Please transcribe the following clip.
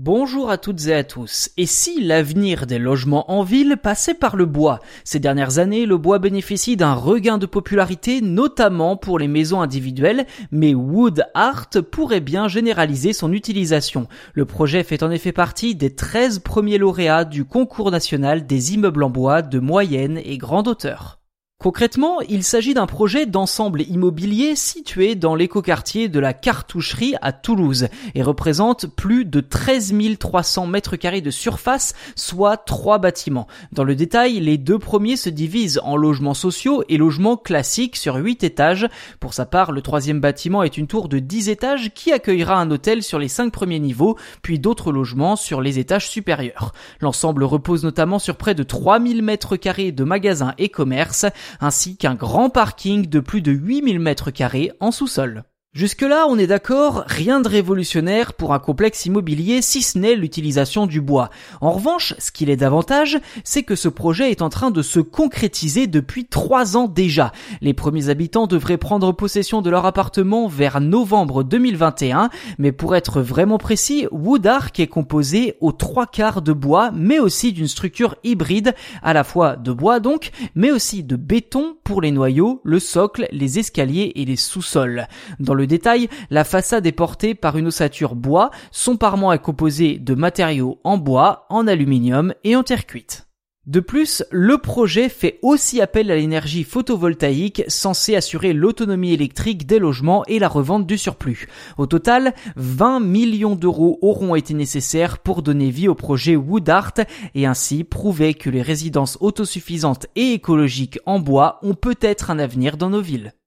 Bonjour à toutes et à tous. Et si l'avenir des logements en ville passait par le bois? Ces dernières années, le bois bénéficie d'un regain de popularité, notamment pour les maisons individuelles, mais Wood Art pourrait bien généraliser son utilisation. Le projet fait en effet partie des 13 premiers lauréats du concours national des immeubles en bois de moyenne et grande hauteur. Concrètement, il s'agit d'un projet d'ensemble immobilier situé dans l'écoquartier de la Cartoucherie à Toulouse et représente plus de 13 300 mètres carrés de surface, soit trois bâtiments. Dans le détail, les deux premiers se divisent en logements sociaux et logements classiques sur 8 étages. Pour sa part, le troisième bâtiment est une tour de 10 étages qui accueillera un hôtel sur les cinq premiers niveaux, puis d'autres logements sur les étages supérieurs. L'ensemble repose notamment sur près de 3000 mètres carrés de magasins et commerces, ainsi qu'un grand parking de plus de 8000 mètres carrés en sous-sol. Jusque-là, on est d'accord, rien de révolutionnaire pour un complexe immobilier si ce n'est l'utilisation du bois. En revanche, ce qu'il est davantage, c'est que ce projet est en train de se concrétiser depuis trois ans déjà. Les premiers habitants devraient prendre possession de leur appartement vers novembre 2021, mais pour être vraiment précis, Woodark est composé aux trois quarts de bois, mais aussi d'une structure hybride, à la fois de bois donc, mais aussi de béton pour les noyaux, le socle, les escaliers et les sous-sols. Le détail, la façade est portée par une ossature bois, son parement est composé de matériaux en bois, en aluminium et en terre cuite. De plus, le projet fait aussi appel à l'énergie photovoltaïque censée assurer l'autonomie électrique des logements et la revente du surplus. Au total, 20 millions d'euros auront été nécessaires pour donner vie au projet Wood Art et ainsi prouver que les résidences autosuffisantes et écologiques en bois ont peut-être un avenir dans nos villes.